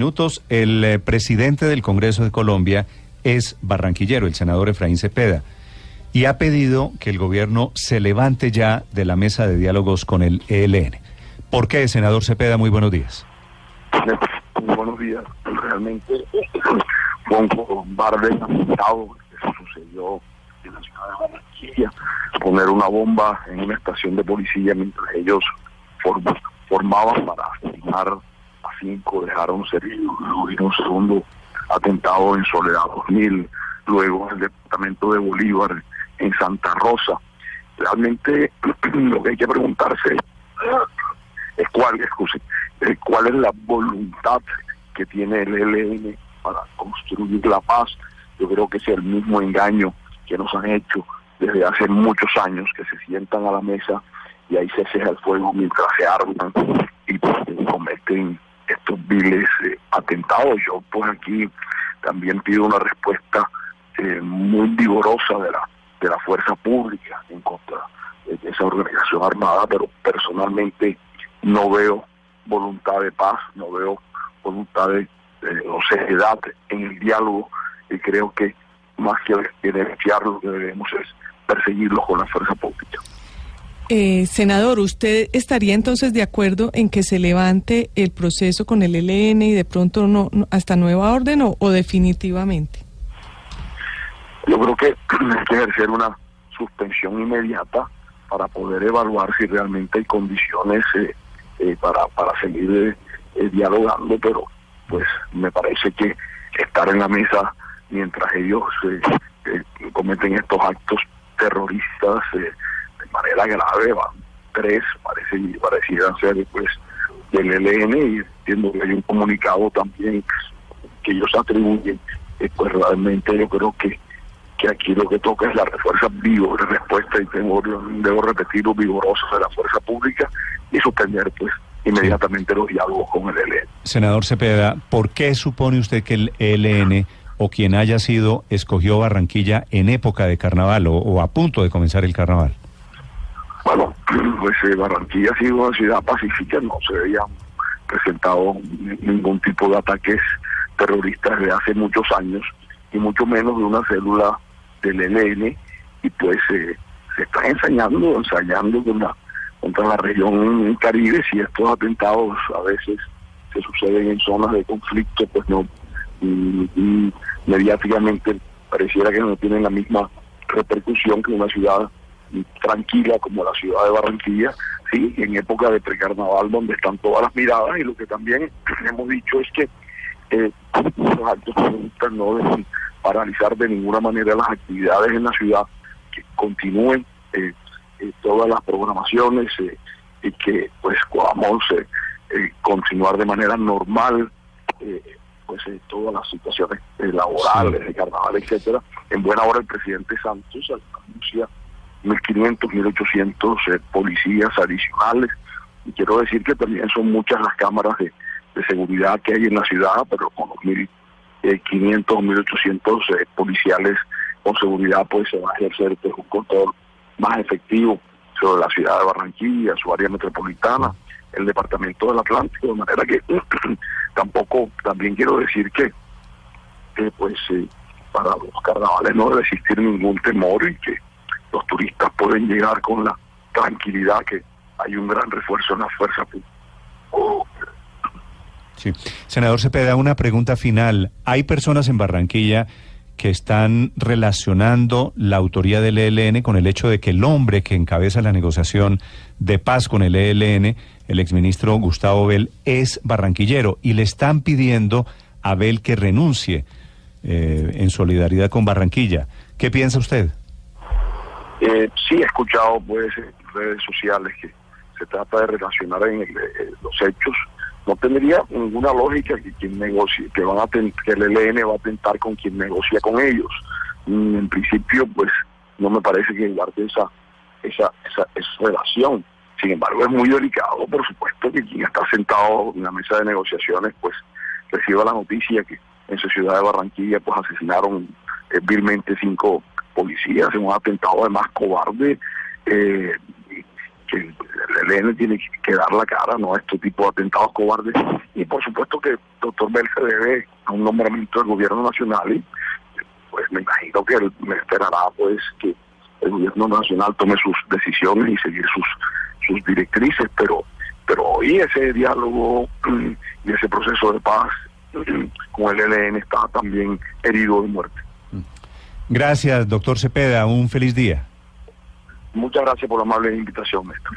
minutos, el eh, presidente del Congreso de Colombia es barranquillero, el senador Efraín Cepeda, y ha pedido que el gobierno se levante ya de la mesa de diálogos con el ELN. ¿Por qué, senador Cepeda? Muy buenos días. Muy buenos días. Realmente fue un cobarde lamentado que sucedió en la ciudad de Barranquilla, poner una bomba en una estación de policía mientras ellos formaban para asesinar cinco dejaron heridos, luego un segundo atentado en Soledad 2000, luego en el departamento de Bolívar, en Santa Rosa. Realmente lo que hay que preguntarse es cuál, es cuál es la voluntad que tiene el ELN para construir la paz. Yo creo que es el mismo engaño que nos han hecho desde hace muchos años, que se sientan a la mesa y ahí se ceja el fuego mientras se arman y pues, cometen estos viles eh, atentados. Yo pues aquí también pido una respuesta eh, muy vigorosa de la, de la fuerza pública en contra de esa organización armada, pero personalmente no veo voluntad de paz, no veo voluntad de, o seriedad en el diálogo y creo que más que beneficiar lo que debemos es perseguirlos con la fuerza pública. Eh, senador, ¿usted estaría entonces de acuerdo en que se levante el proceso con el ELN y de pronto no, hasta nueva orden o, definitivamente? Yo creo que hay que ejercer una suspensión inmediata para poder evaluar si realmente hay condiciones eh, eh, para, para seguir dialogando, pero pues me parece que estar en la mesa mientras ellos cometen estos actos terroristas manera grave, van tres, parece, parecieran ser pues del ELN y entiendo que hay un comunicado también que ellos atribuyen, pues realmente yo creo que que aquí lo que toca es la refuerza vivo, la respuesta, y tengo, debo repetirlo, vigorosa de la fuerza pública y suspender pues inmediatamente los diálogos con el ELN. Senador Cepeda, ¿por qué supone usted que el ELN o quien haya sido escogió Barranquilla en época de carnaval o a punto de comenzar el carnaval? Pues eh, Barranquilla ha sido una ciudad pacífica, no se habían presentado ningún tipo de ataques terroristas desde hace muchos años, y mucho menos de una célula del ELN, y pues eh, se está ensayando, ensayando contra, contra la región Caribe, si estos atentados a veces se suceden en zonas de conflicto, pues no, mediáticamente pareciera que no tienen la misma repercusión que una ciudad tranquila como la ciudad de Barranquilla, sí, en época de precarnaval donde están todas las miradas y lo que también hemos dicho es que eh, los actos no deben paralizar de ninguna manera las actividades en la ciudad, que continúen eh, eh, todas las programaciones y que pues podamos continuar de manera normal pues todas las situaciones laborales, de carnaval, etcétera. En buena hora el presidente Santos 1.500, 1.800 eh, policías adicionales. Y quiero decir que también son muchas las cámaras de, seguridad que hay en la ciudad, pero con los 1.500, 1.800 eh, policiales con seguridad, pues se va a ejercer pues, un control más efectivo sobre la ciudad de Barranquilla, su área metropolitana, el departamento del Atlántico, de manera que tampoco, también quiero decir que, pues eh, para los carnavales no debe existir ningún temor y que los turistas pueden llegar con la tranquilidad que hay un gran refuerzo en la fuerza. Sí. Senador Cepeda, una pregunta final. ¿Hay personas en Barranquilla que están relacionando la autoría del ELN con el hecho de que el hombre que encabeza la negociación de paz con el ELN, el exministro Gustavo Bell, es barranquillero y le están pidiendo a Bell que renuncie eh, en solidaridad con Barranquilla? ¿Qué piensa usted? Eh, sí he escuchado pues en redes sociales que se trata de relacionar en eh, los hechos. No tendría ninguna lógica que quien negocie, que van a que el ELN va a tentar con quien negocia con ellos. Mm, en principio, pues no me parece que guarde esa, esa, esa, esa relación. Sin embargo, es muy delicado, por supuesto, que quien está sentado en la mesa de negociaciones, pues reciba la noticia que en su ciudad de Barranquilla, pues asesinaron eh, vilmente cinco policías en un atentado además cobarde, eh, que el ELN tiene que dar la cara ¿no? a este tipo de atentados cobardes y por supuesto que el doctor Bell se debe a un nombramiento del gobierno nacional y pues me imagino que él me esperará pues que el gobierno nacional tome sus decisiones y seguir sus sus directrices pero pero hoy ese diálogo mm, y ese proceso de paz mm, con el ELN está también herido de muerte. Gracias, doctor Cepeda. Un feliz día. Muchas gracias por la amable invitación, Néstor.